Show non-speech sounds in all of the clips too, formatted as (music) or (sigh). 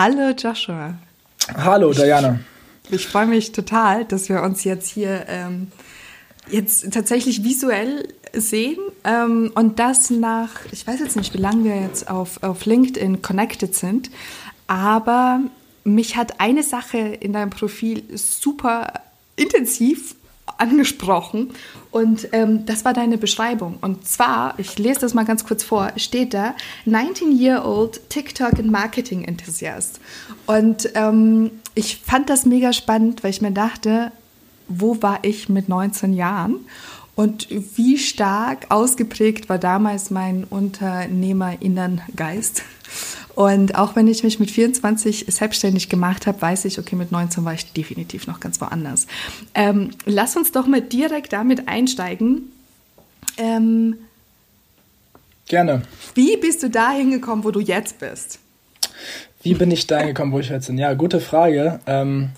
Hallo Joshua. Hallo Diana. Ich freue mich total, dass wir uns jetzt hier ähm, jetzt tatsächlich visuell sehen ähm, und das nach, ich weiß jetzt nicht, wie lange wir jetzt auf, auf LinkedIn connected sind, aber mich hat eine Sache in deinem Profil super intensiv angesprochen und ähm, das war deine Beschreibung. Und zwar, ich lese das mal ganz kurz vor, steht da 19-year-old TikTok and Marketing Enthusiast. Und ähm, ich fand das mega spannend, weil ich mir dachte, wo war ich mit 19 Jahren? Und wie stark ausgeprägt war damals mein Unternehmerinnengeist? Und auch wenn ich mich mit 24 selbstständig gemacht habe, weiß ich, okay, mit 19 war ich definitiv noch ganz woanders. Ähm, lass uns doch mal direkt damit einsteigen. Ähm, Gerne. Wie bist du da hingekommen, wo du jetzt bist? Wie bin ich da hingekommen, wo ich jetzt bin? Ja, gute Frage. Ähm,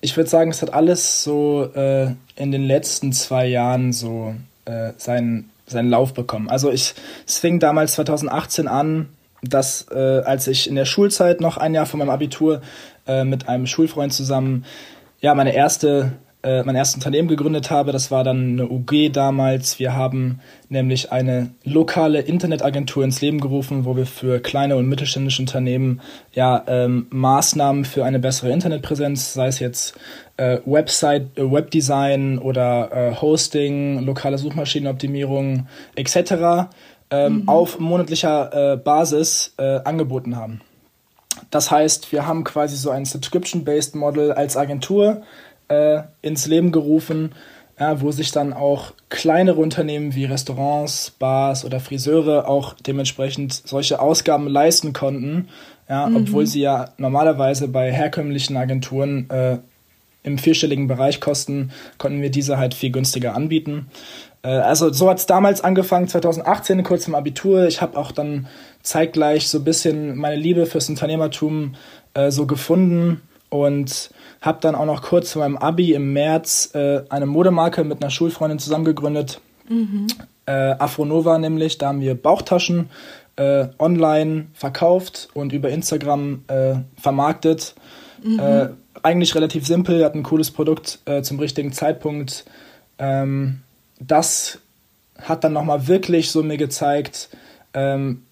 ich würde sagen, es hat alles so äh, in den letzten zwei Jahren so äh, seinen, seinen Lauf bekommen. Also ich, es fing damals 2018 an, dass äh, als ich in der Schulzeit noch ein Jahr vor meinem Abitur äh, mit einem Schulfreund zusammen ja meine erste äh, mein erstes Unternehmen gegründet habe. Das war dann eine UG damals. Wir haben nämlich eine lokale Internetagentur ins Leben gerufen, wo wir für kleine und mittelständische Unternehmen ja ähm, Maßnahmen für eine bessere Internetpräsenz, sei es jetzt äh, Website, äh, Webdesign oder äh, Hosting, lokale Suchmaschinenoptimierung etc ähm, mhm. auf monatlicher äh, Basis äh, angeboten haben. Das heißt, wir haben quasi so ein Subscription-Based Model als Agentur äh, ins Leben gerufen, ja, wo sich dann auch kleinere Unternehmen wie Restaurants, Bars oder Friseure auch dementsprechend solche Ausgaben leisten konnten, ja, mhm. obwohl sie ja normalerweise bei herkömmlichen Agenturen äh, im vierstelligen Bereich kosten, konnten wir diese halt viel günstiger anbieten. Äh, also so hat es damals angefangen, 2018, kurz im Abitur. Ich habe auch dann zeitgleich so ein bisschen meine Liebe fürs Unternehmertum äh, so gefunden und habe dann auch noch kurz vor meinem Abi im März äh, eine Modemarke mit einer Schulfreundin zusammengegründet. Mhm. Äh, Afronova nämlich, da haben wir Bauchtaschen äh, online verkauft und über Instagram äh, vermarktet. Mhm. Eigentlich relativ simpel, hat ein cooles Produkt zum richtigen Zeitpunkt. Ähm, das hat dann nochmal wirklich so mir gezeigt, ähm,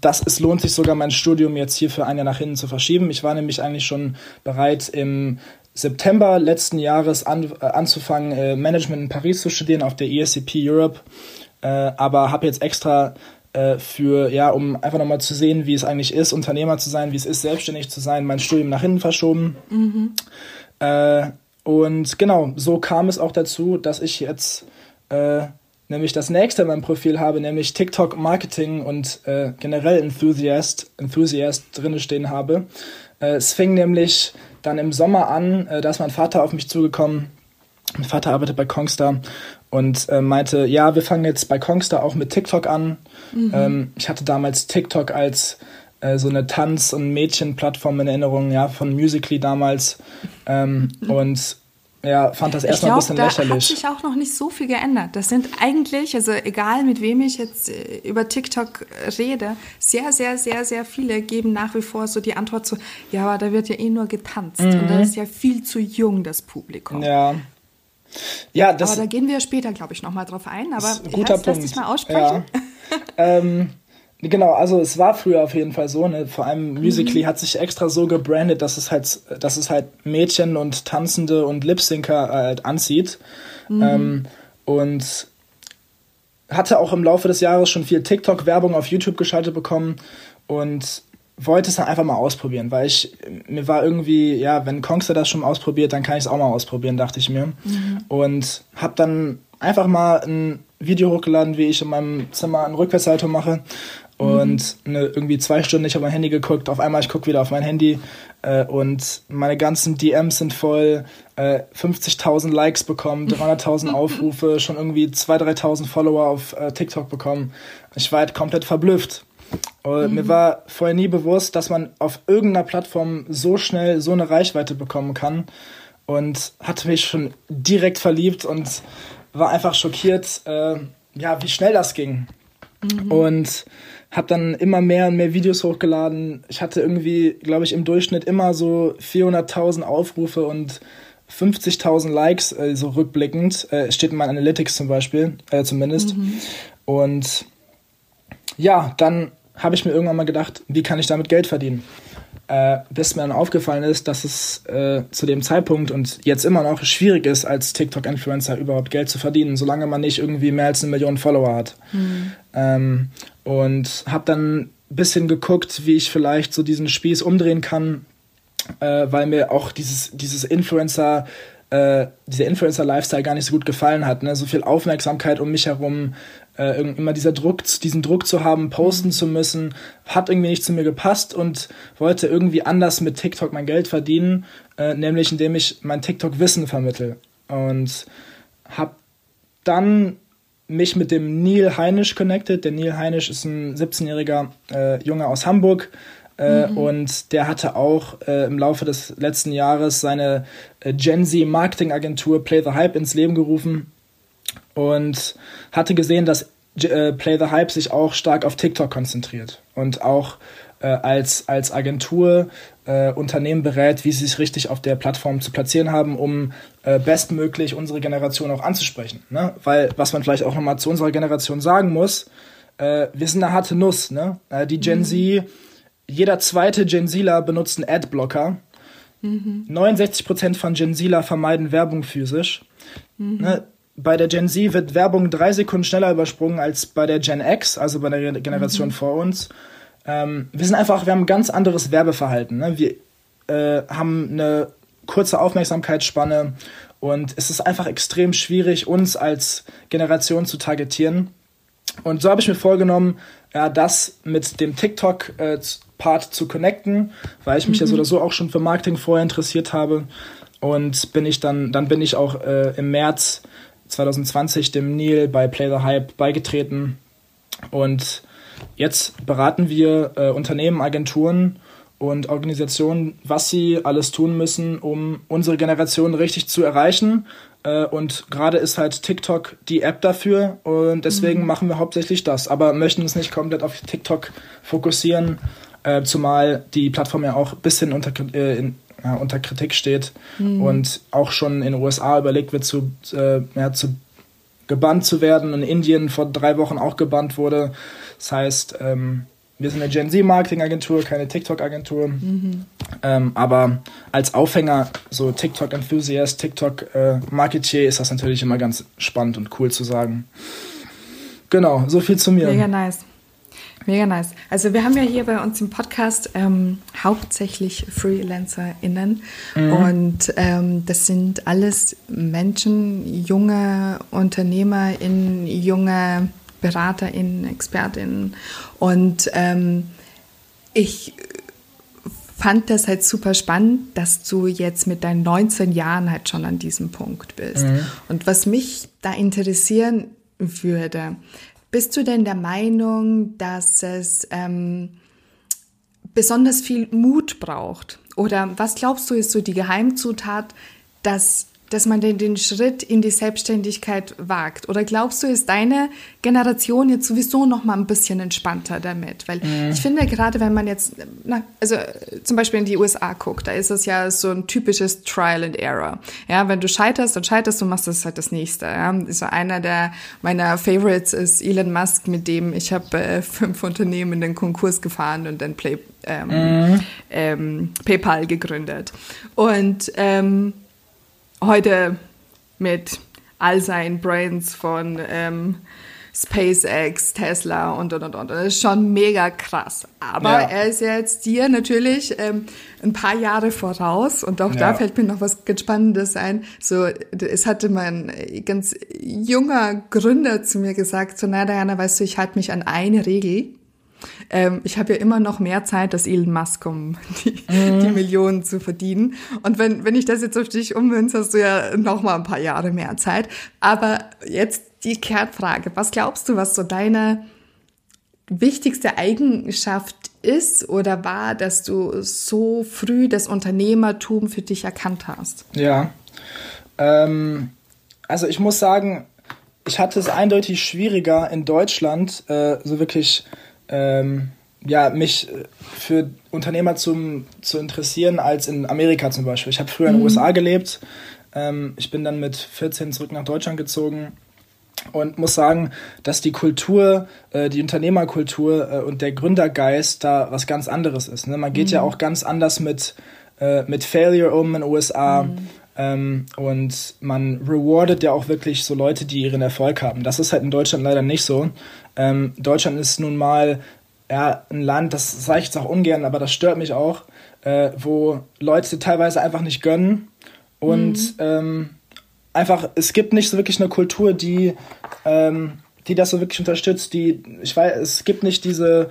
dass es lohnt sich sogar mein Studium jetzt hier für ein Jahr nach hinten zu verschieben. Ich war nämlich eigentlich schon bereit im September letzten Jahres an, äh, anzufangen, äh, Management in Paris zu studieren auf der ESCP Europe, äh, aber habe jetzt extra äh, für, ja, um einfach nochmal zu sehen, wie es eigentlich ist, Unternehmer zu sein, wie es ist, selbstständig zu sein, mein Studium nach hinten verschoben. Mhm. Und genau, so kam es auch dazu, dass ich jetzt äh, nämlich das nächste in meinem Profil habe, nämlich TikTok Marketing und äh, generell Enthusiast, Enthusiast drinne stehen habe. Äh, es fing nämlich dann im Sommer an, äh, da ist mein Vater auf mich zugekommen. Mein Vater arbeitet bei Kongstar und äh, meinte, ja, wir fangen jetzt bei Kongstar auch mit TikTok an. Mhm. Ähm, ich hatte damals TikTok als äh, so eine Tanz- und Mädchenplattform in Erinnerung, ja, von Musically damals. Ähm, mhm. Und ja, fand das erstmal ein bisschen da lächerlich. Da hat sich auch noch nicht so viel geändert. Das sind eigentlich, also egal mit wem ich jetzt äh, über TikTok rede, sehr, sehr, sehr, sehr viele geben nach wie vor so die Antwort so, ja, aber da wird ja eh nur getanzt mhm. und da ist ja viel zu jung das Publikum. Ja. Ja, das, aber da gehen wir später, glaube ich, nochmal drauf ein. Aber guter lass, Punkt. lass dich mal aussprechen. Ja. (laughs) ähm, Genau, also es war früher auf jeden Fall so, ne? Vor allem Musically mhm. hat sich extra so gebrandet, dass es halt, dass es halt Mädchen und Tanzende und Lip-Syncer halt anzieht. Mhm. Ähm, und hatte auch im Laufe des Jahres schon viel TikTok-Werbung auf YouTube geschaltet bekommen und wollte es dann einfach mal ausprobieren, weil ich, mir war irgendwie, ja, wenn Kongster das schon ausprobiert, dann kann ich es auch mal ausprobieren, dachte ich mir. Mhm. Und habe dann einfach mal ein Video hochgeladen, wie ich in meinem Zimmer eine Rückwärtshaltung mache und mhm. ne, irgendwie zwei Stunden nicht auf mein Handy geguckt. Auf einmal ich gucke wieder auf mein Handy äh, und meine ganzen DMs sind voll. Äh, 50.000 Likes bekommen, 300.000 (laughs) Aufrufe, schon irgendwie 2.000, 3.000 Follower auf äh, TikTok bekommen. Ich war halt komplett verblüfft. Mhm. Mir war vorher nie bewusst, dass man auf irgendeiner Plattform so schnell so eine Reichweite bekommen kann und hatte mich schon direkt verliebt und war einfach schockiert, äh, ja, wie schnell das ging. Mhm. Und habe dann immer mehr und mehr Videos hochgeladen. Ich hatte irgendwie, glaube ich, im Durchschnitt immer so 400.000 Aufrufe und 50.000 Likes, äh, so rückblickend. Äh, steht in meinen Analytics zum Beispiel, äh, zumindest. Mhm. Und ja, dann habe ich mir irgendwann mal gedacht, wie kann ich damit Geld verdienen? Äh, bis mir dann aufgefallen ist, dass es äh, zu dem Zeitpunkt und jetzt immer noch schwierig ist, als TikTok-Influencer überhaupt Geld zu verdienen, solange man nicht irgendwie mehr als eine Million Follower hat. Mhm. Ähm, und habe dann ein bisschen geguckt, wie ich vielleicht so diesen Spieß umdrehen kann, äh, weil mir auch dieses, dieses Influencer, äh, dieser Influencer-Lifestyle gar nicht so gut gefallen hat. Ne? So viel Aufmerksamkeit um mich herum, äh, immer dieser Druck, diesen Druck zu haben, posten mhm. zu müssen, hat irgendwie nicht zu mir gepasst und wollte irgendwie anders mit TikTok mein Geld verdienen, äh, nämlich indem ich mein TikTok-Wissen vermittel. Und habe dann mich mit dem Neil Heinisch connected. Der Neil Heinisch ist ein 17-jähriger äh, Junge aus Hamburg. Äh, mhm. Und der hatte auch äh, im Laufe des letzten Jahres seine äh, Gen Z Marketing Agentur Play the Hype ins Leben gerufen und hatte gesehen, dass äh, Play the Hype sich auch stark auf TikTok konzentriert und auch äh, als, als Agentur äh, Unternehmen berät, wie sie sich richtig auf der Plattform zu platzieren haben, um äh, bestmöglich unsere Generation auch anzusprechen. Ne? Weil, was man vielleicht auch nochmal zu unserer Generation sagen muss, äh, wir sind eine harte Nuss. Ne? Äh, die Gen mhm. Z, jeder zweite Gen Zler benutzt einen Adblocker. Mhm. 69% von Gen Zler vermeiden Werbung physisch. Mhm. Ne? Bei der Gen Z wird Werbung drei Sekunden schneller übersprungen als bei der Gen X, also bei der Generation mhm. vor uns. Ähm, wir sind einfach, wir haben ein ganz anderes Werbeverhalten. Ne? Wir äh, haben eine kurze Aufmerksamkeitsspanne und es ist einfach extrem schwierig, uns als Generation zu targetieren. Und so habe ich mir vorgenommen, ja, das mit dem TikTok-Part äh, zu connecten, weil ich mich mhm. ja so oder so auch schon für Marketing vorher interessiert habe. Und bin ich dann, dann bin ich auch äh, im März 2020 dem Neil bei Play the Hype beigetreten und Jetzt beraten wir äh, Unternehmen, Agenturen und Organisationen, was sie alles tun müssen, um unsere Generation richtig zu erreichen. Äh, und gerade ist halt TikTok die App dafür und deswegen mhm. machen wir hauptsächlich das, aber möchten uns nicht komplett auf TikTok fokussieren, äh, zumal die Plattform ja auch ein bisschen unter, äh, in, ja, unter Kritik steht mhm. und auch schon in den USA überlegt wird, zu, äh, ja, zu gebannt zu werden. In Indien vor drei Wochen auch gebannt wurde. Das heißt, ähm, wir sind eine Gen Z-Marketing-Agentur, keine TikTok-Agentur. Mhm. Ähm, aber als Aufhänger, so TikTok-Enthusiast, TikTok-Marketier, ist das natürlich immer ganz spannend und cool zu sagen. Genau, so viel zu mir. Mega nice. Mega nice. Also wir haben ja hier bei uns im Podcast ähm, hauptsächlich FreelancerInnen mhm. und ähm, das sind alles Menschen, junge UnternehmerInnen, junge BeraterInnen, ExpertInnen. Und ähm, ich fand das halt super spannend, dass du jetzt mit deinen 19 Jahren halt schon an diesem Punkt bist. Mhm. Und was mich da interessieren würde, bist du denn der Meinung, dass es ähm, besonders viel Mut braucht? Oder was glaubst du ist so die Geheimzutat, dass dass man den, den Schritt in die Selbstständigkeit wagt? Oder glaubst du, ist deine Generation jetzt sowieso noch mal ein bisschen entspannter damit? Weil mhm. ich finde, gerade wenn man jetzt, na, also zum Beispiel in die USA guckt, da ist es ja so ein typisches Trial and Error. Ja, wenn du scheiterst, dann scheiterst du, machst das halt das nächste. Ja, so einer der meiner Favorites ist Elon Musk, mit dem ich habe äh, (laughs) fünf Unternehmen in den Konkurs gefahren und dann Play, ähm, mhm. ähm, PayPal gegründet. Und ähm, heute mit all seinen Brains von ähm, SpaceX, Tesla und und und und. Das ist schon mega krass. Aber ja. er ist jetzt dir natürlich ähm, ein paar Jahre voraus und auch ja. da fällt mir noch was ganz Spannendes ein. So, es hatte mein ganz junger Gründer zu mir gesagt, so, na Diana, weißt du, ich halte mich an eine Regel. Ähm, ich habe ja immer noch mehr Zeit als Elon Musk, um die, mhm. die, Millionen zu verdienen. Und wenn, wenn ich das jetzt auf dich ummünze, hast du ja noch mal ein paar Jahre mehr Zeit. Aber jetzt die Kernfrage. Was glaubst du, was so deine wichtigste Eigenschaft ist oder war, dass du so früh das Unternehmertum für dich erkannt hast? Ja, ähm, also ich muss sagen, ich hatte es eindeutig schwieriger in Deutschland, äh, so wirklich ähm, ja, mich für Unternehmer zum, zu interessieren als in Amerika zum Beispiel. Ich habe früher in den mhm. USA gelebt. Ähm, ich bin dann mit 14 zurück nach Deutschland gezogen und muss sagen, dass die Kultur, äh, die Unternehmerkultur äh, und der Gründergeist da was ganz anderes ist. Ne? Man geht mhm. ja auch ganz anders mit, äh, mit Failure um in den USA. Mhm. Ähm, und man rewardet ja auch wirklich so Leute, die ihren Erfolg haben. Das ist halt in Deutschland leider nicht so. Ähm, Deutschland ist nun mal ja, ein Land, das sage ich jetzt auch ungern, aber das stört mich auch, äh, wo Leute teilweise einfach nicht gönnen und mhm. ähm, einfach, es gibt nicht so wirklich eine Kultur, die, ähm, die das so wirklich unterstützt. Die, ich weiß, es gibt nicht diese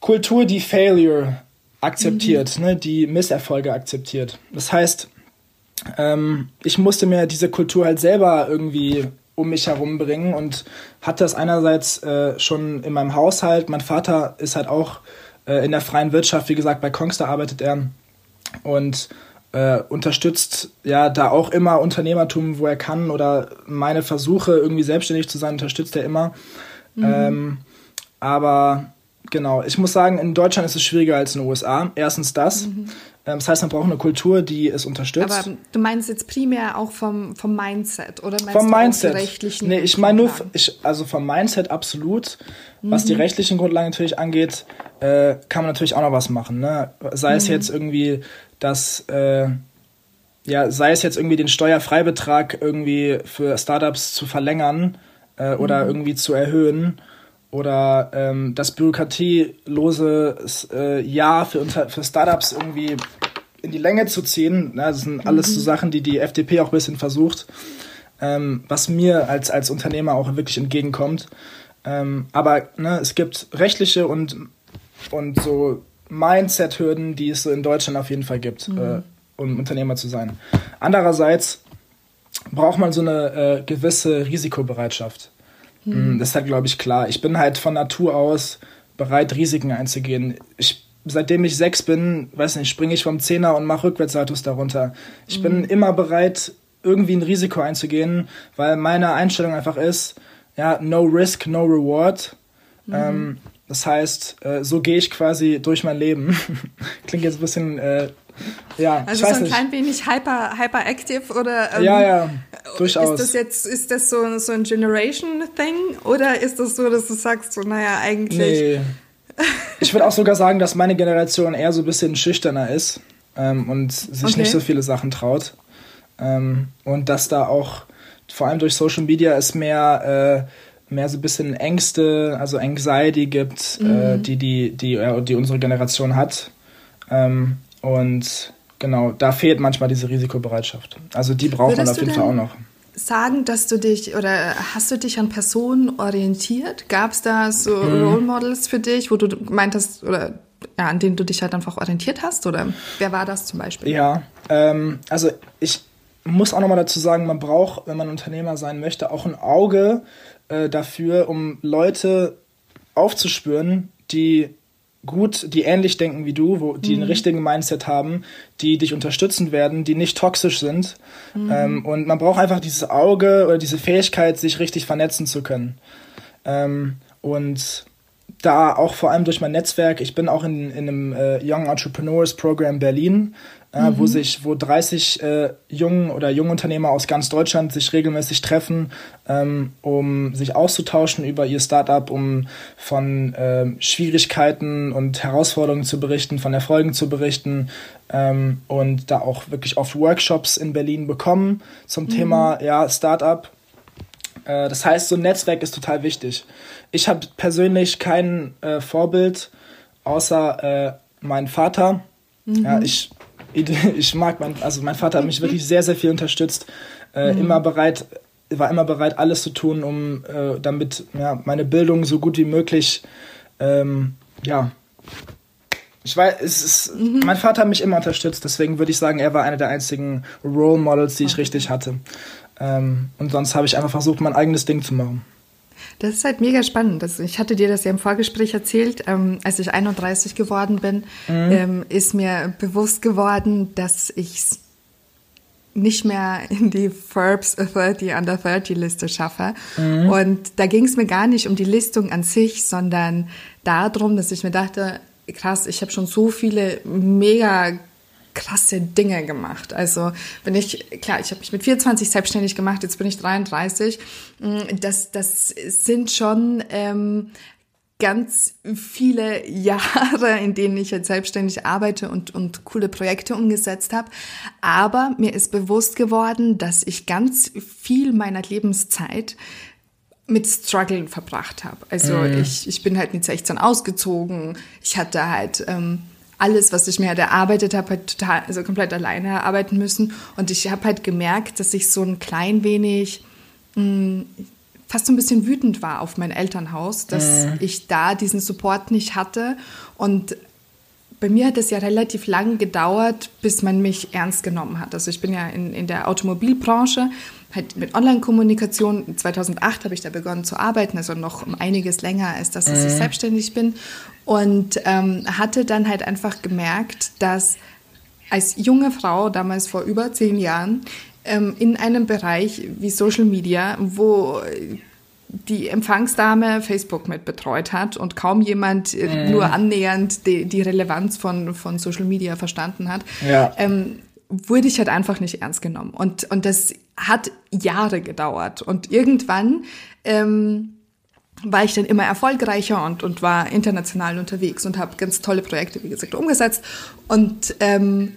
Kultur, die Failure akzeptiert, mhm. ne, die Misserfolge akzeptiert. Das heißt, ähm, ich musste mir diese Kultur halt selber irgendwie um mich herum bringen und hatte das einerseits äh, schon in meinem Haushalt. Mein Vater ist halt auch äh, in der freien Wirtschaft, wie gesagt, bei Kongster arbeitet er und äh, unterstützt ja da auch immer Unternehmertum, wo er kann oder meine Versuche irgendwie selbstständig zu sein, unterstützt er immer. Mhm. Ähm, aber genau, ich muss sagen, in Deutschland ist es schwieriger als in den USA. Erstens das. Mhm. Ähm, das heißt, man braucht eine Kultur, die es unterstützt. Aber du meinst jetzt primär auch vom, vom Mindset oder meinst vom du Mindset. die rechtlichen Nee, ich meine nur, ich, also vom Mindset absolut. Mhm. Was die mhm. rechtlichen Grundlagen natürlich angeht, äh, kann man natürlich auch noch was machen. Ne? Sei es mhm. jetzt irgendwie dass, äh, ja, sei es jetzt irgendwie den Steuerfreibetrag irgendwie für Startups zu verlängern äh, oder mhm. irgendwie zu erhöhen oder ähm, das bürokratielose äh, Jahr für, unter, für Startups irgendwie in die Länge zu ziehen. Ne? Das sind alles mhm. so Sachen, die die FDP auch ein bisschen versucht, ähm, was mir als, als Unternehmer auch wirklich entgegenkommt. Ähm, aber ne, es gibt rechtliche und, und so Mindset-Hürden, die es so in Deutschland auf jeden Fall gibt, mhm. äh, um Unternehmer zu sein. Andererseits braucht man so eine äh, gewisse Risikobereitschaft. Mhm. Mm, das ist halt, glaube ich, klar. Ich bin halt von Natur aus bereit, Risiken einzugehen. Ich, seitdem ich sechs bin, weiß nicht, springe ich vom Zehner und mache Rückwärtssaltos darunter. Ich mhm. bin immer bereit, irgendwie ein Risiko einzugehen, weil meine Einstellung einfach ist, ja, no risk, no reward. Mhm. Ähm, das heißt, äh, so gehe ich quasi durch mein Leben. (laughs) Klingt jetzt ein bisschen, äh, ja. Also so ein nicht. klein wenig hyper, hyperactive oder. Ähm, ja, ja, durchaus. Ist das jetzt, ist das so, so ein Generation-Thing oder ist das so, dass du sagst, so, naja, eigentlich. Nee. Ich würde auch sogar sagen, dass meine Generation eher so ein bisschen schüchterner ist ähm, und sich okay. nicht so viele Sachen traut. Ähm, und dass da auch vor allem durch Social Media es mehr. Äh, mehr so ein bisschen Ängste, also Anxiety gibt, äh, mhm. äh, die, die, die, äh, die unsere Generation hat. Ähm, und genau, da fehlt manchmal diese Risikobereitschaft. Also die braucht Würdest man auf jeden Fall auch noch. Sagen, dass du dich oder hast du dich an Personen orientiert? Gab es da so mhm. Role Models für dich, wo du meintest oder ja, an denen du dich halt einfach orientiert hast? Oder wer war das zum Beispiel? Ja, ähm, also ich muss auch nochmal dazu sagen, man braucht, wenn man Unternehmer sein möchte, auch ein Auge äh, dafür, um Leute aufzuspüren, die gut, die ähnlich denken wie du, wo die mhm. einen richtigen Mindset haben, die dich unterstützen werden, die nicht toxisch sind. Mhm. Ähm, und man braucht einfach dieses Auge oder diese Fähigkeit, sich richtig vernetzen zu können. Ähm, und da auch vor allem durch mein Netzwerk, ich bin auch in, in einem äh, Young Entrepreneurs Program Berlin, äh, mhm. wo sich, wo 30 äh, jungen oder Jungunternehmer aus ganz Deutschland sich regelmäßig treffen, ähm, um sich auszutauschen über ihr Startup, um von äh, Schwierigkeiten und Herausforderungen zu berichten, von Erfolgen zu berichten ähm, und da auch wirklich oft Workshops in Berlin bekommen zum mhm. Thema ja, Startup. Äh, das heißt, so ein Netzwerk ist total wichtig. Ich habe persönlich kein äh, Vorbild außer äh, mein Vater. Mhm. Ja, ich (laughs) ich mag mein, also mein Vater hat mich wirklich sehr, sehr viel unterstützt, äh, mhm. immer bereit, war immer bereit, alles zu tun, um damit ja, meine Bildung so gut wie möglich, ähm, ja, ich weiß, es ist, mhm. mein Vater hat mich immer unterstützt, deswegen würde ich sagen, er war einer der einzigen Role Models, die ich okay. richtig hatte. Ähm, und sonst habe ich einfach versucht, mein eigenes Ding zu machen. Das ist halt mega spannend. Das, ich hatte dir das ja im Vorgespräch erzählt. Ähm, als ich 31 geworden bin, mhm. ähm, ist mir bewusst geworden, dass ich nicht mehr in die Forbes 30 (laughs) under 30 Liste schaffe. Mhm. Und da ging es mir gar nicht um die Listung an sich, sondern darum, dass ich mir dachte, krass, ich habe schon so viele mega krasse Dinge gemacht. Also wenn ich, klar, ich habe mich mit 24 selbstständig gemacht, jetzt bin ich 33. Mm, das, das sind schon ähm, ganz viele (laughs) Jahre, in denen ich jetzt selbstständig arbeite und, und coole Projekte umgesetzt habe. Aber mir ist bewusst geworden, dass ich ganz viel meiner Lebenszeit mit Struggeln verbracht habe. Also mhm. ich, ich bin halt mit 16 ausgezogen. Ich hatte halt ähm, alles, was ich mir halt erarbeitet habe, halt total, also komplett alleine erarbeiten müssen. Und ich habe halt gemerkt, dass ich so ein klein wenig mh, mm, fast so ein bisschen wütend war auf mein Elternhaus, dass mhm. ich da diesen Support nicht hatte. Und bei mir hat es ja relativ lang gedauert, bis man mich ernst genommen hat. Also ich bin ja in, in der Automobilbranche, halt mit Online-Kommunikation. 2008 habe ich da begonnen zu arbeiten, also noch um einiges länger als das, dass mhm. ich selbstständig bin. Und ähm, hatte dann halt einfach gemerkt, dass als junge Frau, damals vor über zehn Jahren, ähm, in einem Bereich wie Social Media, wo die Empfangsdame Facebook mit betreut hat und kaum jemand äh, mhm. nur annähernd die, die, Relevanz von, von Social Media verstanden hat, ja. ähm, wurde ich halt einfach nicht ernst genommen. Und, und das hat Jahre gedauert. Und irgendwann ähm, war ich dann immer erfolgreicher und, und war international unterwegs und habe ganz tolle Projekte, wie gesagt, umgesetzt. Und ähm,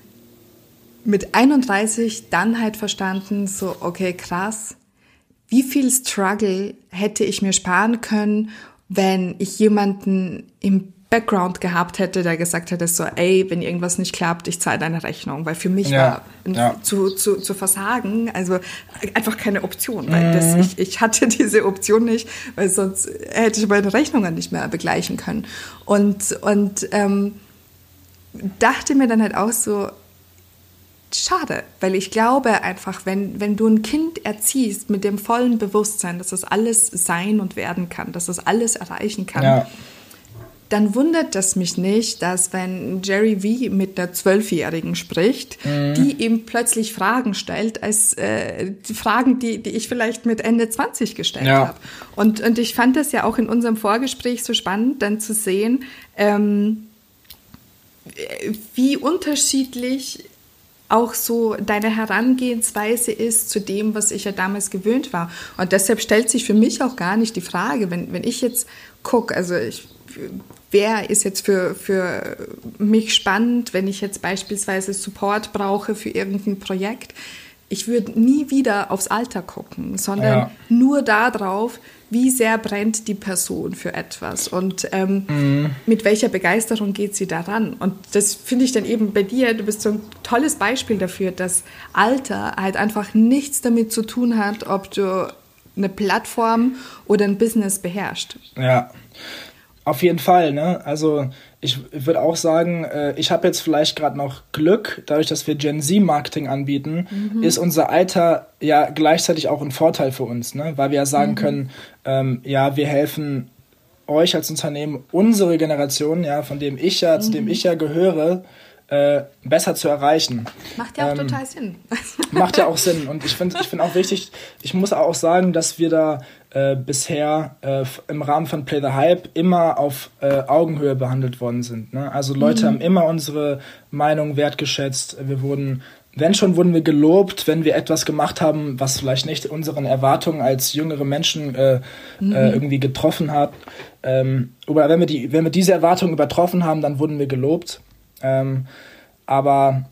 mit 31 dann halt verstanden, so, okay, krass, wie viel Struggle hätte ich mir sparen können, wenn ich jemanden im Background gehabt hätte, der gesagt hätte, so, ey, wenn irgendwas nicht klappt, ich zahle deine Rechnung. Weil für mich ja, war ja. Zu, zu, zu versagen, also einfach keine Option. Weil das, mhm. ich, ich hatte (laughs) diese Option nicht, weil sonst hätte ich meine Rechnungen nicht mehr begleichen können. Und, und ähm, dachte mir dann halt auch so, schade, weil ich glaube einfach, wenn, wenn du ein Kind erziehst mit dem vollen Bewusstsein, dass das alles sein und werden kann, dass das alles erreichen kann, ja. Dann wundert das mich nicht, dass wenn Jerry V mit einer Zwölfjährigen spricht, mhm. die ihm plötzlich Fragen stellt, als äh, die Fragen, die, die ich vielleicht mit Ende 20 gestellt ja. habe. Und, und ich fand das ja auch in unserem Vorgespräch so spannend, dann zu sehen, ähm, wie unterschiedlich auch so deine Herangehensweise ist zu dem, was ich ja damals gewöhnt war. Und deshalb stellt sich für mich auch gar nicht die Frage, wenn, wenn ich jetzt gucke, also ich, wer ist jetzt für, für mich spannend, wenn ich jetzt beispielsweise Support brauche für irgendein Projekt. Ich würde nie wieder aufs Alter gucken, sondern ja. nur darauf, wie sehr brennt die Person für etwas und ähm, mhm. mit welcher Begeisterung geht sie daran. Und das finde ich dann eben bei dir, du bist so ein tolles Beispiel dafür, dass Alter halt einfach nichts damit zu tun hat, ob du eine Plattform oder ein Business beherrschst. Ja, auf jeden Fall. Ne? Also ich würde auch sagen, äh, ich habe jetzt vielleicht gerade noch Glück, dadurch, dass wir Gen Z-Marketing anbieten, mhm. ist unser Alter ja gleichzeitig auch ein Vorteil für uns, ne? weil wir ja sagen mhm. können, ähm, ja, wir helfen euch als Unternehmen, unsere Generation, ja, von dem ich ja, mhm. zu dem mhm. ich ja gehöre, äh, besser zu erreichen. Macht ja auch ähm, total Sinn. (laughs) macht ja auch Sinn. Und ich finde ich find auch wichtig, ich muss auch sagen, dass wir da äh, bisher äh, im Rahmen von Play the Hype immer auf äh, Augenhöhe behandelt worden sind. Ne? Also Leute mhm. haben immer unsere Meinung wertgeschätzt. Wir wurden, wenn schon, wurden wir gelobt, wenn wir etwas gemacht haben, was vielleicht nicht unseren Erwartungen als jüngere Menschen äh, äh, mhm. irgendwie getroffen hat. Ähm, oder wenn wir, die, wenn wir diese Erwartungen übertroffen haben, dann wurden wir gelobt. Ähm, aber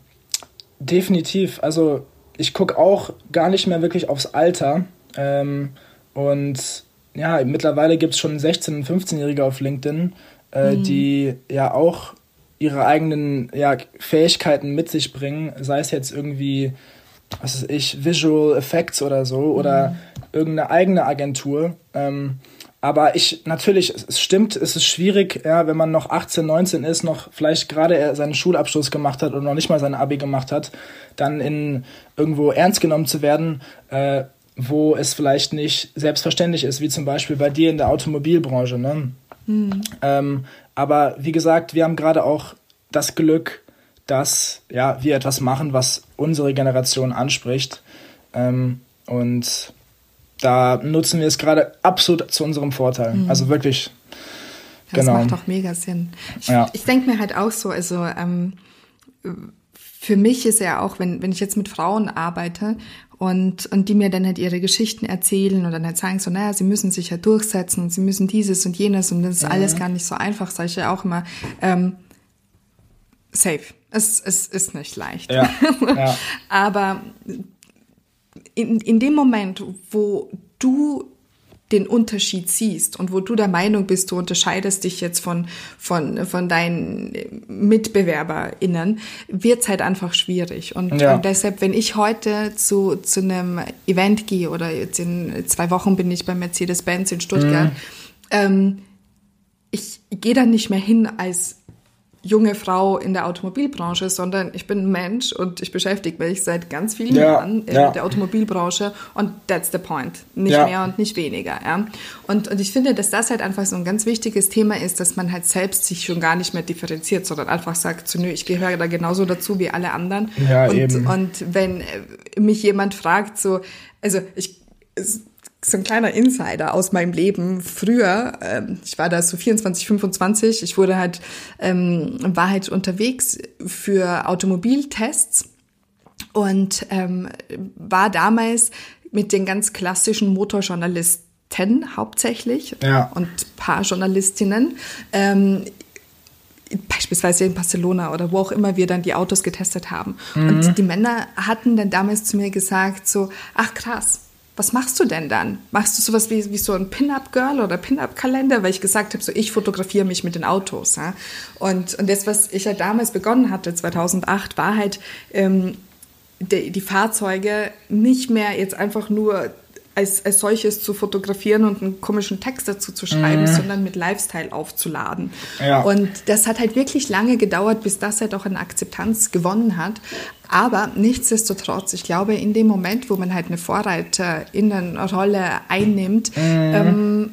definitiv, also ich gucke auch gar nicht mehr wirklich aufs Alter. Ähm, und ja, mittlerweile gibt es schon 16- und 15-Jährige auf LinkedIn, äh, mhm. die ja auch ihre eigenen ja, Fähigkeiten mit sich bringen, sei es jetzt irgendwie, was weiß ich, Visual Effects oder so, mhm. oder irgendeine eigene Agentur. Ähm, aber ich, natürlich, es stimmt, es ist schwierig, ja, wenn man noch 18, 19 ist, noch vielleicht gerade seinen Schulabschluss gemacht hat und noch nicht mal sein Abi gemacht hat, dann in irgendwo ernst genommen zu werden, äh, wo es vielleicht nicht selbstverständlich ist, wie zum Beispiel bei dir in der Automobilbranche. Ne? Mhm. Ähm, aber wie gesagt, wir haben gerade auch das Glück, dass ja, wir etwas machen, was unsere Generation anspricht. Ähm, und da nutzen wir es gerade absolut zu unserem Vorteil. Mhm. Also wirklich. Das genau. macht doch mega Sinn. Ich, ja. ich denke mir halt auch so, also ähm, für mich ist ja auch, wenn, wenn ich jetzt mit Frauen arbeite und, und die mir dann halt ihre Geschichten erzählen und dann halt sagen so, naja, sie müssen sich ja durchsetzen und sie müssen dieses und jenes und das ist mhm. alles gar nicht so einfach, sage ich ja auch immer, ähm, safe. Es, es ist nicht leicht. Ja, (laughs) ja. Aber in, in dem Moment, wo du den Unterschied siehst und wo du der Meinung bist, du unterscheidest dich jetzt von, von, von deinen MitbewerberInnen, wird es halt einfach schwierig. Und, ja. und, deshalb, wenn ich heute zu, zu einem Event gehe oder jetzt in zwei Wochen bin ich bei Mercedes-Benz in Stuttgart, mhm. ähm, ich gehe dann nicht mehr hin als junge Frau in der Automobilbranche, sondern ich bin ein Mensch und ich beschäftige mich seit ganz vielen ja, Jahren in ja. der Automobilbranche und that's the point. Nicht ja. mehr und nicht weniger. Ja? Und, und ich finde, dass das halt einfach so ein ganz wichtiges Thema ist, dass man halt selbst sich schon gar nicht mehr differenziert, sondern einfach sagt, so, nö, ich gehöre da genauso dazu wie alle anderen. Ja, und, eben. und wenn mich jemand fragt, so, also ich so ein kleiner Insider aus meinem Leben. Früher, ähm, ich war da so 24, 25, ich wurde halt, ähm, war halt unterwegs für Automobiltests und ähm, war damals mit den ganz klassischen Motorjournalisten hauptsächlich ja. und paar Journalistinnen. Ähm, beispielsweise in Barcelona oder wo auch immer wir dann die Autos getestet haben. Mhm. Und die Männer hatten dann damals zu mir gesagt so, ach krass, was machst du denn dann? Machst du sowas wie, wie so ein Pin-Up-Girl oder Pin-Up-Kalender? Weil ich gesagt habe, so ich fotografiere mich mit den Autos. Ja? Und, und das, was ich ja halt damals begonnen hatte, 2008, war halt ähm, die, die Fahrzeuge nicht mehr jetzt einfach nur als, als solches zu fotografieren und einen komischen Text dazu zu schreiben, mhm. sondern mit Lifestyle aufzuladen. Ja. Und das hat halt wirklich lange gedauert, bis das halt auch eine Akzeptanz gewonnen hat. Aber nichtsdestotrotz, ich glaube, in dem Moment, wo man halt eine Vorreiterinnenrolle einnimmt, mhm. ähm,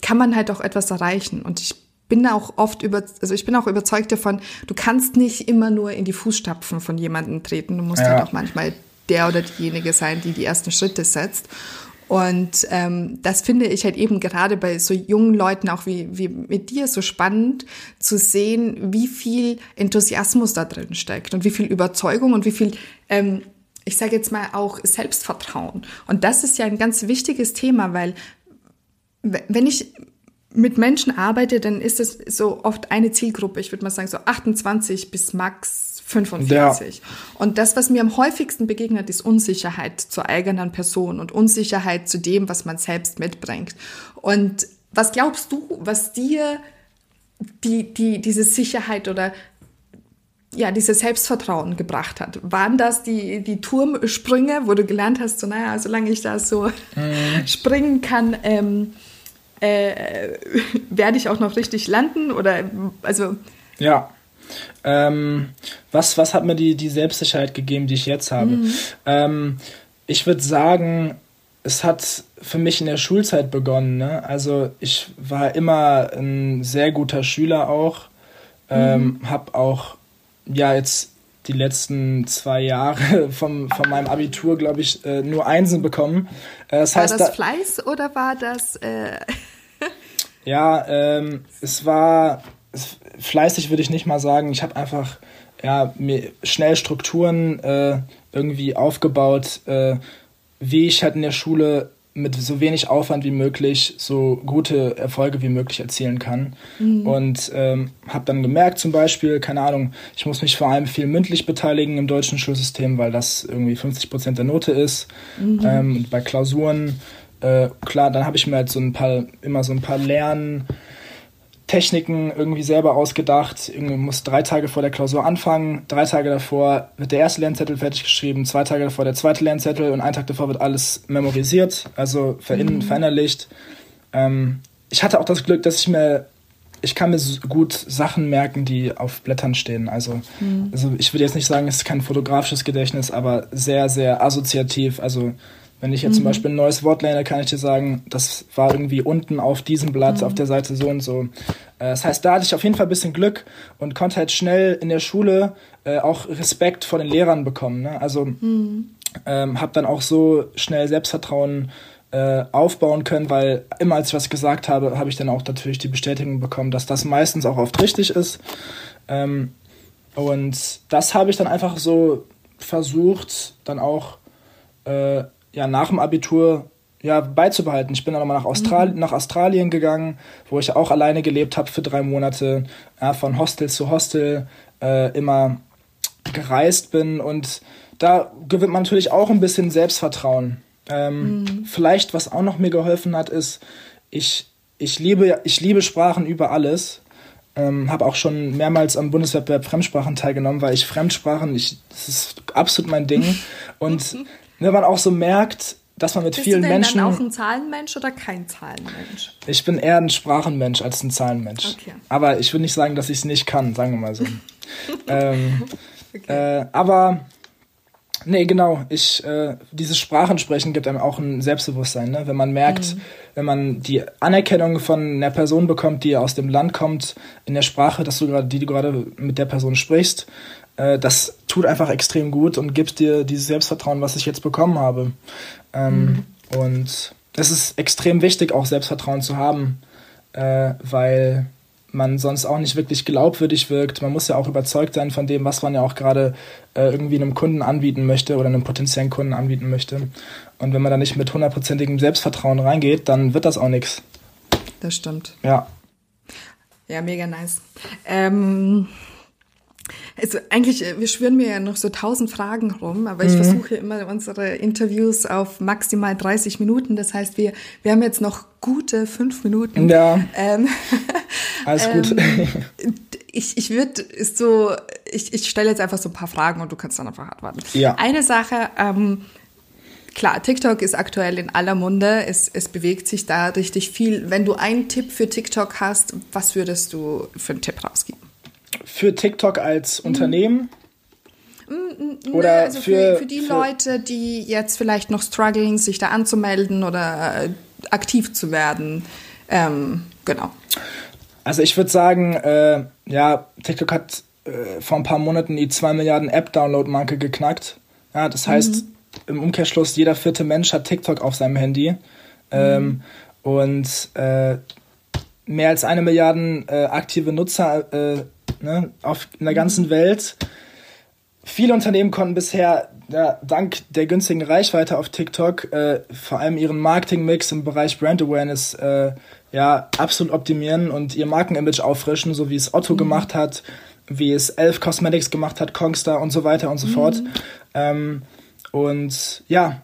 kann man halt auch etwas erreichen. Und ich bin auch oft über, also ich bin auch überzeugt davon, du kannst nicht immer nur in die Fußstapfen von jemandem treten. Du musst ja. halt auch manchmal der oder diejenige sein, die die ersten Schritte setzt. Und ähm, das finde ich halt eben gerade bei so jungen Leuten, auch wie, wie mit dir, so spannend zu sehen, wie viel Enthusiasmus da drin steckt und wie viel Überzeugung und wie viel, ähm, ich sage jetzt mal auch Selbstvertrauen. Und das ist ja ein ganz wichtiges Thema, weil wenn ich mit Menschen arbeite, dann ist es so oft eine Zielgruppe. Ich würde mal sagen so 28 bis max 45. Ja. Und das, was mir am häufigsten begegnet, ist Unsicherheit zur eigenen Person und Unsicherheit zu dem, was man selbst mitbringt. Und was glaubst du, was dir die, die, diese Sicherheit oder ja, dieses Selbstvertrauen gebracht hat. Waren das die, die Turmsprünge, wo du gelernt hast, so, naja, solange ich da so mhm. (laughs) springen kann, ähm, äh, (laughs) werde ich auch noch richtig landen? Oder, also. Ja. Ähm, was, was hat mir die, die Selbstsicherheit gegeben, die ich jetzt habe? Mhm. Ähm, ich würde sagen, es hat für mich in der Schulzeit begonnen. Ne? Also ich war immer ein sehr guter Schüler auch. Ähm, mhm. Habe auch ja jetzt die letzten zwei Jahre (laughs) vom, von meinem Abitur, glaube ich, äh, nur Einsen bekommen. Äh, das war heißt, das da, Fleiß oder war das... Äh (laughs) ja, ähm, es war fleißig würde ich nicht mal sagen. Ich habe einfach ja, mir schnell Strukturen äh, irgendwie aufgebaut, äh, wie ich halt in der Schule mit so wenig Aufwand wie möglich so gute Erfolge wie möglich erzielen kann. Mhm. Und ähm, habe dann gemerkt zum Beispiel, keine Ahnung, ich muss mich vor allem viel mündlich beteiligen im deutschen Schulsystem, weil das irgendwie 50 Prozent der Note ist. Mhm. Ähm, bei Klausuren, äh, klar, dann habe ich mir halt so ein paar, immer so ein paar Lernen Techniken irgendwie selber ausgedacht. Irgendwie muss drei Tage vor der Klausur anfangen, drei Tage davor wird der erste Lernzettel fertig geschrieben, zwei Tage davor der zweite Lernzettel und einen Tag davor wird alles memorisiert, also verin mhm. verinnerlicht. Ähm, ich hatte auch das Glück, dass ich mir, ich kann mir gut Sachen merken, die auf Blättern stehen. Also, mhm. also ich würde jetzt nicht sagen, es ist kein fotografisches Gedächtnis, aber sehr, sehr assoziativ. Also Wenn ich jetzt mhm. zum Beispiel ein neues Wort lerne, kann ich dir sagen, das war irgendwie unten auf diesem Blatt, mhm. auf der Seite so und so. Äh, das heißt, da hatte ich auf jeden Fall ein bisschen Glück und konnte halt schnell in der Schule äh, auch Respekt vor den Lehrern bekommen. Ne? Also mhm. ähm, habe dann auch so schnell Selbstvertrauen äh, aufbauen können, weil immer als ich was gesagt habe, habe ich dann auch natürlich die Bestätigung bekommen, dass das meistens auch oft richtig ist. Ähm, und das habe ich dann einfach so versucht, dann auch äh, ja, nach dem Abitur ja, beizubehalten. Ich bin dann nochmal nach, Austral mhm. nach Australien gegangen, wo ich auch alleine gelebt habe für drei Monate, ja, von Hostel zu Hostel äh, immer gereist bin und da gewinnt man natürlich auch ein bisschen Selbstvertrauen. Ähm, mhm. Vielleicht, was auch noch mir geholfen hat, ist, ich, ich, liebe, ich liebe Sprachen über alles. Ähm, habe auch schon mehrmals am Bundeswettbewerb Fremdsprachen teilgenommen, weil ich Fremdsprachen, ich, das ist absolut mein Ding. (laughs) Und wenn man auch so merkt, dass man mit Bist vielen du denn Menschen. Dann auch ein Zahlenmensch oder kein Zahlenmensch? Ich bin eher ein Sprachenmensch als ein Zahlenmensch. Okay. Aber ich will nicht sagen, dass ich es nicht kann, sagen wir mal so. (laughs) (laughs) ähm, okay. äh, aber nee, genau. Ich äh, dieses Sprachensprechen gibt einem auch ein Selbstbewusstsein, ne? wenn man merkt, mhm. wenn man die Anerkennung von einer Person bekommt, die aus dem Land kommt, in der Sprache, dass du gerade, die du gerade mit der Person sprichst, äh, das tut einfach extrem gut und gibt dir dieses Selbstvertrauen, was ich jetzt bekommen habe. Ähm, mhm. Und es ist extrem wichtig, auch Selbstvertrauen zu haben, äh, weil man sonst auch nicht wirklich glaubwürdig wirkt. Man muss ja auch überzeugt sein von dem, was man ja auch gerade äh, irgendwie einem Kunden anbieten möchte oder einem potenziellen Kunden anbieten möchte. Und wenn man da nicht mit hundertprozentigem Selbstvertrauen reingeht, dann wird das auch nichts. Das stimmt. Ja. Ja, mega nice. Ähm, also eigentlich, äh, wir schwören mir ja noch so tausend Fragen rum, aber ich mhm. versuche immer unsere Interviews auf maximal 30 Minuten. Das heißt, wir, wir haben jetzt noch gute fünf Minuten. Ja. Ähm, (laughs) Alles gut. Ähm, ich ich würde so, ich, ich stelle jetzt einfach so ein paar Fragen und du kannst dann einfach antworten. Ja. Eine Sache, ähm, klar, TikTok ist aktuell in aller Munde. Es, es bewegt sich da richtig viel. Wenn du einen Tipp für TikTok hast, was würdest du für einen Tipp rausgeben? Für TikTok als mhm. Unternehmen? Mm, oder also für, für, für die für Leute, die jetzt vielleicht noch strugglen, sich da anzumelden oder äh, aktiv zu werden. Ähm, genau. Also ich würde sagen, äh, ja, TikTok hat äh, vor ein paar Monaten die 2 Milliarden App-Download-Marke geknackt. Ja, das heißt, mhm. im Umkehrschluss, jeder vierte Mensch hat TikTok auf seinem Handy. Ähm, mhm. Und äh, mehr als eine Milliarde äh, aktive Nutzer äh, ne, auf in der ganzen. Welt. Viele Unternehmen konnten bisher ja, dank der günstigen Reichweite auf TikTok äh, vor allem ihren Marketingmix im Bereich Brand Awareness äh, ja absolut optimieren und ihr Markenimage auffrischen, so wie es Otto mhm. gemacht hat, wie es Elf Cosmetics gemacht hat, Kongstar und so weiter und so mhm. fort. Ähm, und ja,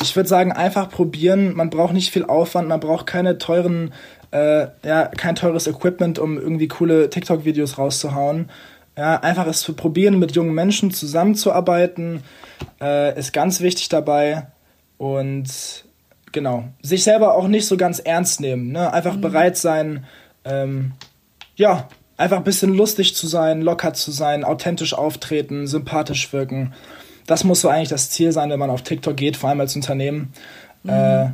ich würde sagen, einfach probieren. Man braucht nicht viel Aufwand, man braucht keine teuren äh, ja, kein teures Equipment, um irgendwie coole TikTok-Videos rauszuhauen. Ja, einfach es zu probieren, mit jungen Menschen zusammenzuarbeiten, äh, ist ganz wichtig dabei. Und genau, sich selber auch nicht so ganz ernst nehmen. Ne? Einfach mhm. bereit sein, ähm, ja, einfach ein bisschen lustig zu sein, locker zu sein, authentisch auftreten, sympathisch wirken. Das muss so eigentlich das Ziel sein, wenn man auf TikTok geht, vor allem als Unternehmen. Mhm. Äh,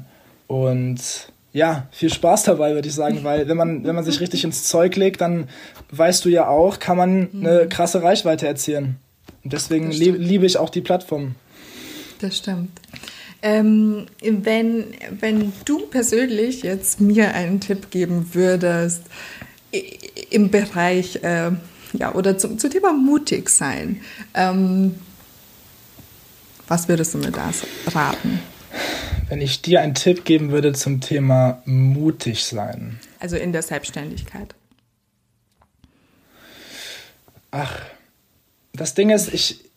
und ja, viel Spaß dabei, würde ich sagen, weil wenn man, wenn man sich richtig ins Zeug legt, dann weißt du ja auch, kann man eine mhm. krasse Reichweite erzielen. Und deswegen lieb, liebe ich auch die Plattform. Das stimmt. Ähm, wenn, wenn du persönlich jetzt mir einen Tipp geben würdest im Bereich, äh, ja, oder zum, zum Thema mutig sein, ähm, was würdest du mir da raten? Wenn ich dir einen Tipp geben würde zum Thema mutig sein. Also in der Selbstständigkeit. Ach, das Ding ist, ich,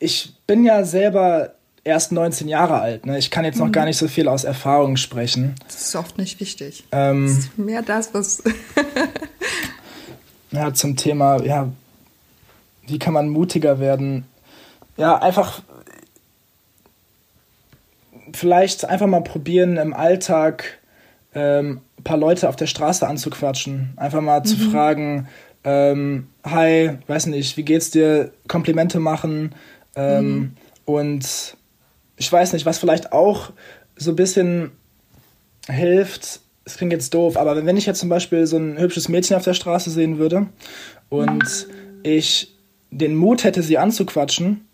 ich bin ja selber erst 19 Jahre alt. Ne? Ich kann jetzt noch mhm. gar nicht so viel aus Erfahrung sprechen. Das ist oft nicht wichtig. Ähm, das ist mehr das, was. (laughs) ja, zum Thema, ja, wie kann man mutiger werden? Ja, einfach vielleicht einfach mal probieren, im Alltag ähm, ein paar Leute auf der Straße anzuquatschen. Einfach mal mhm. zu fragen, ähm, hi, weiß nicht, wie geht's dir? Komplimente machen ähm, mhm. und ich weiß nicht, was vielleicht auch so ein bisschen hilft, es klingt jetzt doof, aber wenn ich jetzt zum Beispiel so ein hübsches Mädchen auf der Straße sehen würde und ich den Mut hätte, sie anzuquatschen,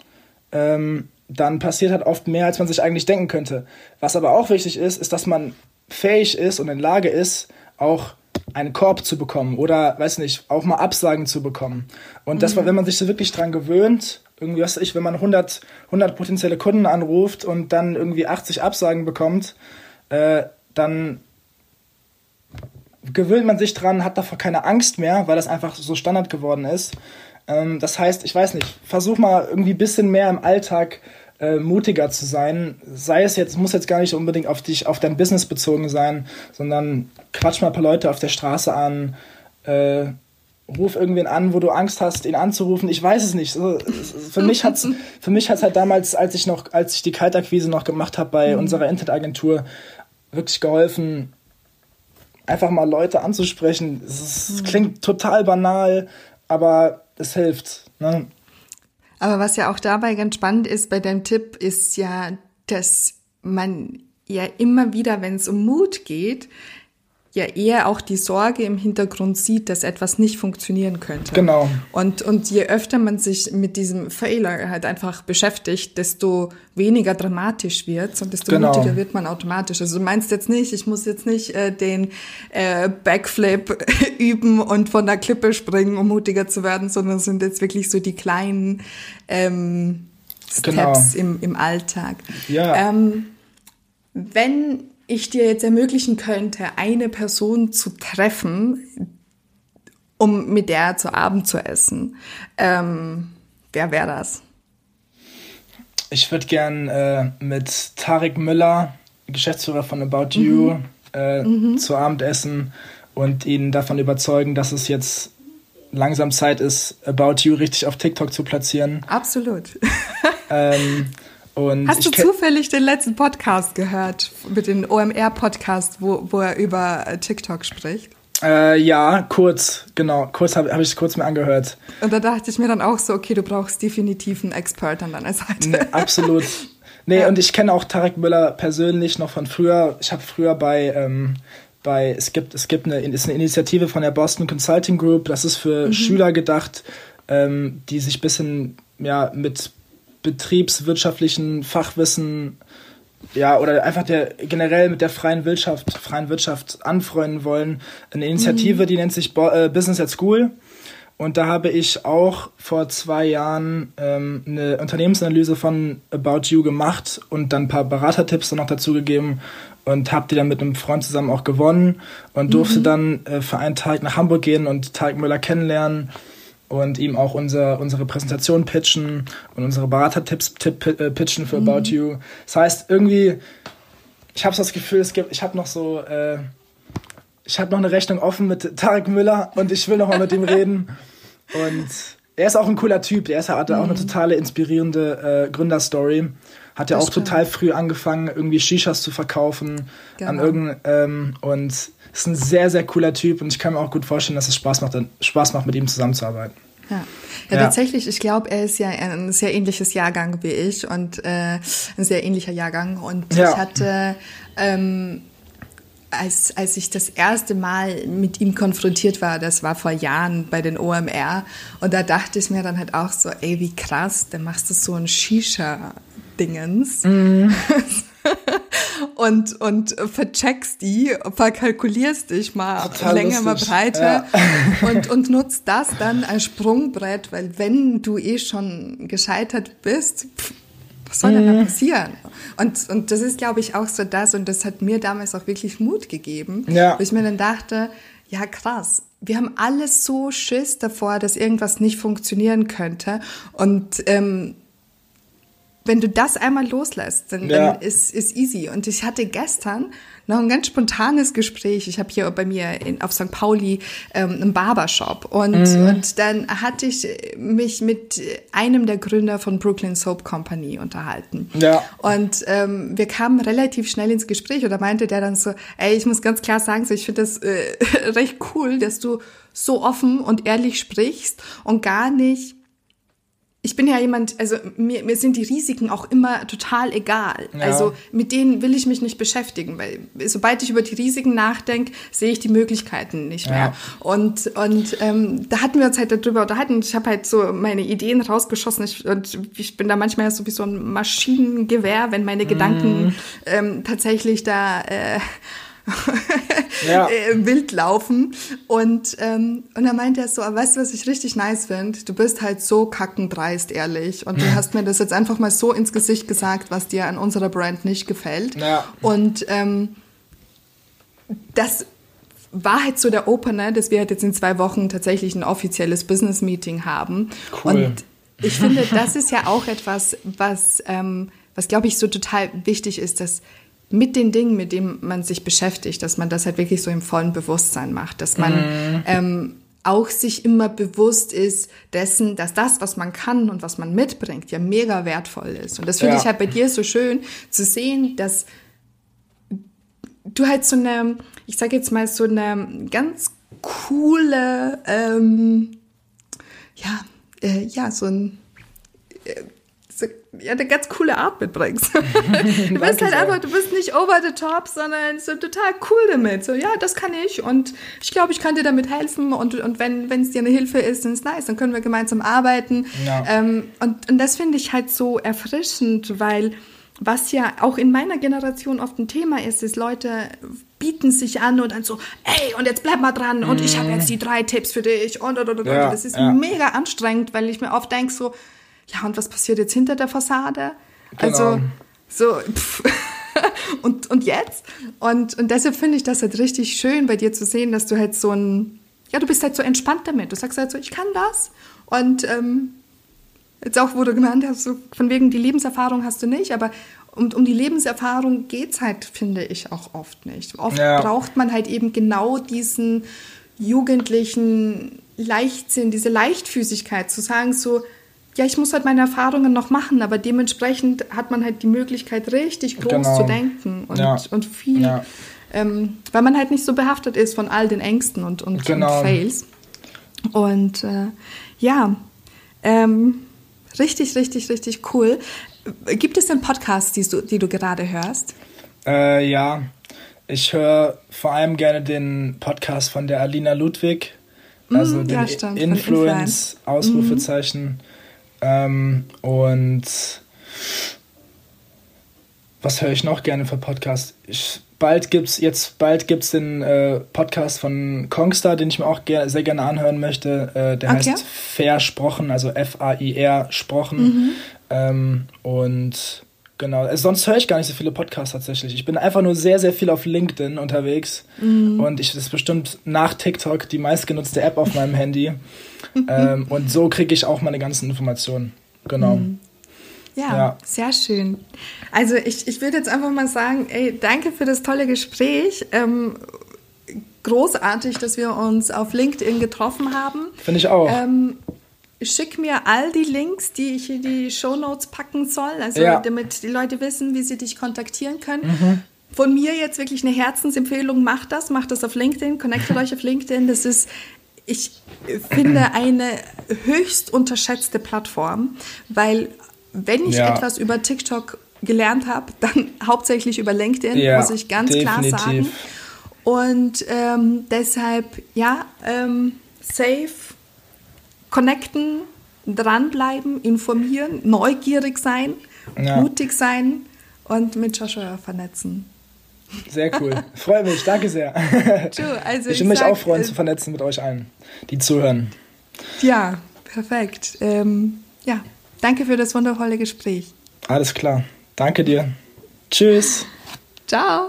ähm, dann passiert halt oft mehr, als man sich eigentlich denken könnte. Was aber auch wichtig ist, ist, dass man fähig ist und in Lage ist, auch einen Korb zu bekommen oder, weiß nicht, auch mal Absagen zu bekommen. Und das war, mhm. wenn man sich so wirklich dran gewöhnt, irgendwie, was weiß ich, wenn man 100, 100 potenzielle Kunden anruft und dann irgendwie 80 Absagen bekommt, äh, dann gewöhnt man sich dran, hat davor keine Angst mehr, weil das einfach so Standard geworden ist. Ähm, das heißt, ich weiß nicht, versuch mal irgendwie ein bisschen mehr im Alltag äh, mutiger zu sein. Sei es jetzt, muss jetzt gar nicht unbedingt auf dich, auf dein Business bezogen sein, sondern quatsch mal ein paar Leute auf der Straße an, äh, ruf irgendwen an, wo du Angst hast, ihn anzurufen. Ich weiß es nicht. Für mich hat's, (laughs) für mich hat's halt damals, als ich noch, als ich die Kaltakquise noch gemacht habe bei mhm. unserer Internetagentur, wirklich geholfen, einfach mal Leute anzusprechen. Es mhm. klingt total banal, aber es hilft. Ne? Aber was ja auch dabei ganz spannend ist bei deinem Tipp, ist ja, dass man ja immer wieder, wenn es um Mut geht, ja eher auch die Sorge im Hintergrund sieht, dass etwas nicht funktionieren könnte. Genau. Und, und je öfter man sich mit diesem Fehler halt einfach beschäftigt, desto weniger dramatisch wird und desto genau. mutiger wird man automatisch. Also du meinst jetzt nicht, ich muss jetzt nicht äh, den äh, Backflip (laughs) üben und von der Klippe springen, um mutiger zu werden, sondern es sind jetzt wirklich so die kleinen ähm, genau. Steps genau. im, im Alltag. Ja. Ähm, wenn ich dir jetzt ermöglichen könnte, eine Person zu treffen, um mit der zu Abend zu essen, ähm, wer wäre das? Ich würde gern äh, mit Tarek Müller, Geschäftsführer von About mhm. You, äh, mhm. zu Abend essen und ihn davon überzeugen, dass es jetzt langsam Zeit ist, About You richtig auf TikTok zu platzieren. Absolut. ähm, (laughs) und Hast du zufällig den letzten Podcast gehört, mit dem OMR-Podcast, wo, wo er über äh, TikTok spricht? Äh, ja, kurz, genau. Kurz habe hab ich es kurz mir angehört. Und da dachte ich mir dann auch so, okay, du brauchst definitiv einen Expert an deiner Seite. Nee, absolut. (laughs) Nee, ja. und ich kenne auch Tarek Müller persönlich noch von früher. Ich habe früher bei, ähm, bei es gibt, es gibt eine, ist eine Initiative von der Boston Consulting Group, das ist für mhm. Schüler gedacht, ähm, die sich ein bisschen ja, mit betriebswirtschaftlichen Fachwissen ja, oder einfach der generell mit der freien Wirtschaft, freien Wirtschaft anfreunden wollen. Eine Initiative, mhm. die nennt sich Bo äh, Business at School. Und da habe ich auch vor zwei Jahren ähm, eine Unternehmensanalyse von About You gemacht und dann ein paar Beratertipps noch dazu gegeben und habe die dann mit einem Freund zusammen auch gewonnen und durfte mhm. dann äh, für einen Tag nach Hamburg gehen und Tarek Müller kennenlernen und ihm auch unser, unsere Präsentation pitchen und unsere Beratertipps tipp, äh, pitchen für mhm. About You. Das heißt, irgendwie, ich habe so das Gefühl, es gibt, ich habe noch so, äh, ich habe noch eine Rechnung offen mit Tarek Müller und ich will noch mal mit ihm reden. (laughs) Und er ist auch ein cooler Typ. Er hat mhm. auch eine mhm. totale inspirierende äh, Gründerstory. Hat ja auch stimmt. total früh angefangen, irgendwie Shishas zu verkaufen genau. an irgendein, ähm, und ist ein sehr, sehr cooler Typ und ich kann mir auch gut vorstellen, dass es Spaß macht, Spaß macht mit ihm zusammenzuarbeiten. Ja. Ja, ja, tatsächlich, ich glaube, er ist ja ein sehr ähnliches Jahrgang wie ich und äh, ein sehr ähnlicher Jahrgang. Und ja. ich hatte, ähm, als, als ich das erste Mal mit ihm konfrontiert war, das war vor Jahren bei den OMR, und da dachte ich mir dann halt auch so, ey, wie krass, dann machst du so ein Shisha-Dingens. Mhm. (laughs) und, und vercheckst die, verkalkulierst dich mal Total Länge, lustig. mal Breite ja. (laughs) und, und nutzt das dann als Sprungbrett, weil wenn du eh schon gescheitert bist, pff, was soll denn da mhm. passieren? Und, und das ist, glaube ich, auch so das, und das hat mir damals auch wirklich Mut gegeben, ja. wo ich mir dann dachte, ja krass, wir haben alles so Schiss davor, dass irgendwas nicht funktionieren könnte. Und ähm, wenn du das einmal loslässt, dann, ja. dann ist, ist easy. Und ich hatte gestern noch ein ganz spontanes Gespräch. Ich habe hier bei mir in, auf St. Pauli ähm, einen Barbershop und, mhm. und dann hatte ich mich mit einem der Gründer von Brooklyn Soap Company unterhalten. Ja. Und ähm, wir kamen relativ schnell ins Gespräch und da meinte der dann so, ey, ich muss ganz klar sagen, so, ich finde das äh, (laughs) recht cool, dass du so offen und ehrlich sprichst und gar nicht ich bin ja jemand, also mir, mir sind die Risiken auch immer total egal. Ja. Also mit denen will ich mich nicht beschäftigen, weil sobald ich über die Risiken nachdenke, sehe ich die Möglichkeiten nicht mehr. Ja. Und, und ähm, da hatten wir uns halt darüber unterhalten. Ich habe halt so meine Ideen rausgeschossen ich, und ich bin da manchmal so wie so ein Maschinengewehr, wenn meine Gedanken mm. ähm, tatsächlich da äh, ja. (laughs) Äh, wild laufen. Und, ähm, und dann meinte er so, weißt du, was ich richtig nice finde? Du bist halt so kackendreist, ehrlich. Und du hast mir das jetzt einfach mal so ins Gesicht gesagt, was dir an unserer Brand nicht gefällt. Ja. Und ähm, das war halt so der Opener, dass wir halt jetzt in zwei Wochen tatsächlich ein offizielles Business-Meeting haben. Cool. Und ich finde, (laughs) das ist ja auch etwas, was, ähm, was glaube ich, so total wichtig ist, dass mit den Dingen, mit denen man sich beschäftigt, dass man das halt wirklich so im vollen Bewusstsein macht, dass man mhm. ähm, auch sich immer bewusst ist dessen, dass das, was man kann und was man mitbringt, ja mega wertvoll ist. Und das finde ja. ich halt bei dir so schön zu sehen, dass du halt so eine, ich sage jetzt mal so eine ganz coole, ähm, ja, äh, ja, so ein äh, ja, eine ganz coole Art mitbringst. (laughs) du bist halt einfach, du bist nicht over the top, sondern so total cool damit. So, ja, das kann ich und ich glaube, ich kann dir damit helfen und, und wenn es dir eine Hilfe ist, dann ist nice, dann können wir gemeinsam arbeiten. Ja. Ähm, und, und das finde ich halt so erfrischend, weil was ja auch in meiner Generation oft ein Thema ist, ist Leute bieten sich an und dann so, ey, und jetzt bleib mal dran und ich habe jetzt die drei Tipps für dich und, und, und, und. Ja, das ist ja. mega anstrengend, weil ich mir oft denke so, ja, und was passiert jetzt hinter der Fassade? Genau. Also, so, pff. (laughs) und, und jetzt? Und, und deshalb finde ich das halt richtig schön bei dir zu sehen, dass du halt so ein, ja, du bist halt so entspannt damit. Du sagst halt so, ich kann das. Und ähm, jetzt auch, wo du genannt hast, so von wegen die Lebenserfahrung hast du nicht, aber um, um die Lebenserfahrung geht es halt, finde ich, auch oft nicht. Oft ja. braucht man halt eben genau diesen jugendlichen Leichtsinn, diese Leichtfüßigkeit, zu sagen so, ja, ich muss halt meine Erfahrungen noch machen, aber dementsprechend hat man halt die Möglichkeit, richtig groß genau. zu denken und, ja. und viel, ja. ähm, weil man halt nicht so behaftet ist von all den Ängsten und, und, genau. und Fails. Und äh, ja, ähm, richtig, richtig, richtig cool. Gibt es denn Podcasts, die du, die du gerade hörst? Äh, ja, ich höre vor allem gerne den Podcast von der Alina Ludwig, also mm, den ja, Influence, Influence, Ausrufezeichen. Mm ähm, und was höre ich noch gerne für Podcasts? Bald gibt's jetzt bald gibt's den äh, Podcast von Kongstar, den ich mir auch ger sehr gerne anhören möchte. Äh, der okay. heißt Versprochen, also F A I R Sprochen. Mhm. Ähm, und Genau. Also sonst höre ich gar nicht so viele Podcasts tatsächlich. Ich bin einfach nur sehr, sehr viel auf LinkedIn unterwegs. Mhm. Und ich, das ist bestimmt nach TikTok die meistgenutzte App auf meinem Handy. ähm, (laughs) und so kriege ich auch meine ganzen Informationen. Genau. Mhm. Ja, ja, sehr schön. Also ich, ich würde jetzt einfach mal sagen, ey, danke für das tolle Gespräch. Ähm, großartig, dass wir uns auf LinkedIn getroffen haben. Finde ich auch. Ähm, schick mir all die Links, die ich in die Show Notes packen soll, also ja. damit die Leute wissen, wie sie dich kontaktieren können. Mhm. Von mir jetzt wirklich eine Herzensempfehlung, macht das, macht das auf LinkedIn, connectet euch auf LinkedIn. Das ist, ich finde, eine höchst unterschätzte Plattform, weil wenn ich ja. etwas über TikTok gelernt habe, dann (laughs) hauptsächlich über LinkedIn, ja, muss ich ganz definitiv. klar sagen. Und ähm, deshalb, ja, ähm, safe connecten, dranbleiben, informieren, neugierig sein, ja. mutig sein und mit Joshua vernetzen. Sehr cool. Freue mich, danke sehr. (laughs) also ich würde mich sag, auch freuen, äh, zu vernetzen mit euch allen, die zuhören. Ja, perfekt. Ähm, ja, danke für das wundervolle Gespräch. Alles klar. Danke dir. Tschüss. Ciao.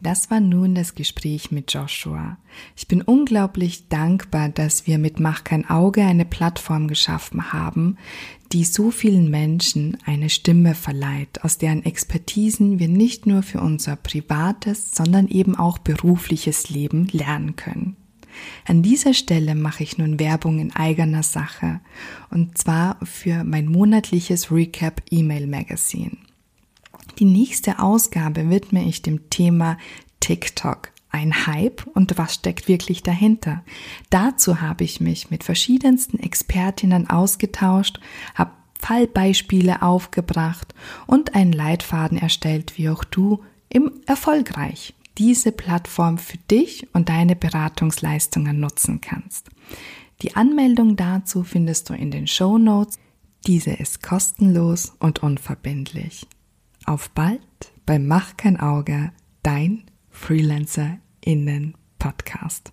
Das war nun das Gespräch mit Joshua. Ich bin unglaublich dankbar, dass wir mit Mach kein Auge eine Plattform geschaffen haben, die so vielen Menschen eine Stimme verleiht, aus deren Expertisen wir nicht nur für unser privates, sondern eben auch berufliches Leben lernen können. An dieser Stelle mache ich nun Werbung in eigener Sache, und zwar für mein monatliches Recap E-Mail Magazine. Die nächste Ausgabe widme ich dem Thema TikTok. Ein Hype und was steckt wirklich dahinter? Dazu habe ich mich mit verschiedensten Expertinnen ausgetauscht, habe Fallbeispiele aufgebracht und einen Leitfaden erstellt, wie auch du im erfolgreich diese Plattform für dich und deine Beratungsleistungen nutzen kannst. Die Anmeldung dazu findest du in den Show Notes. Diese ist kostenlos und unverbindlich. Auf bald bei Mach kein Auge, dein Freelancer innen Podcast.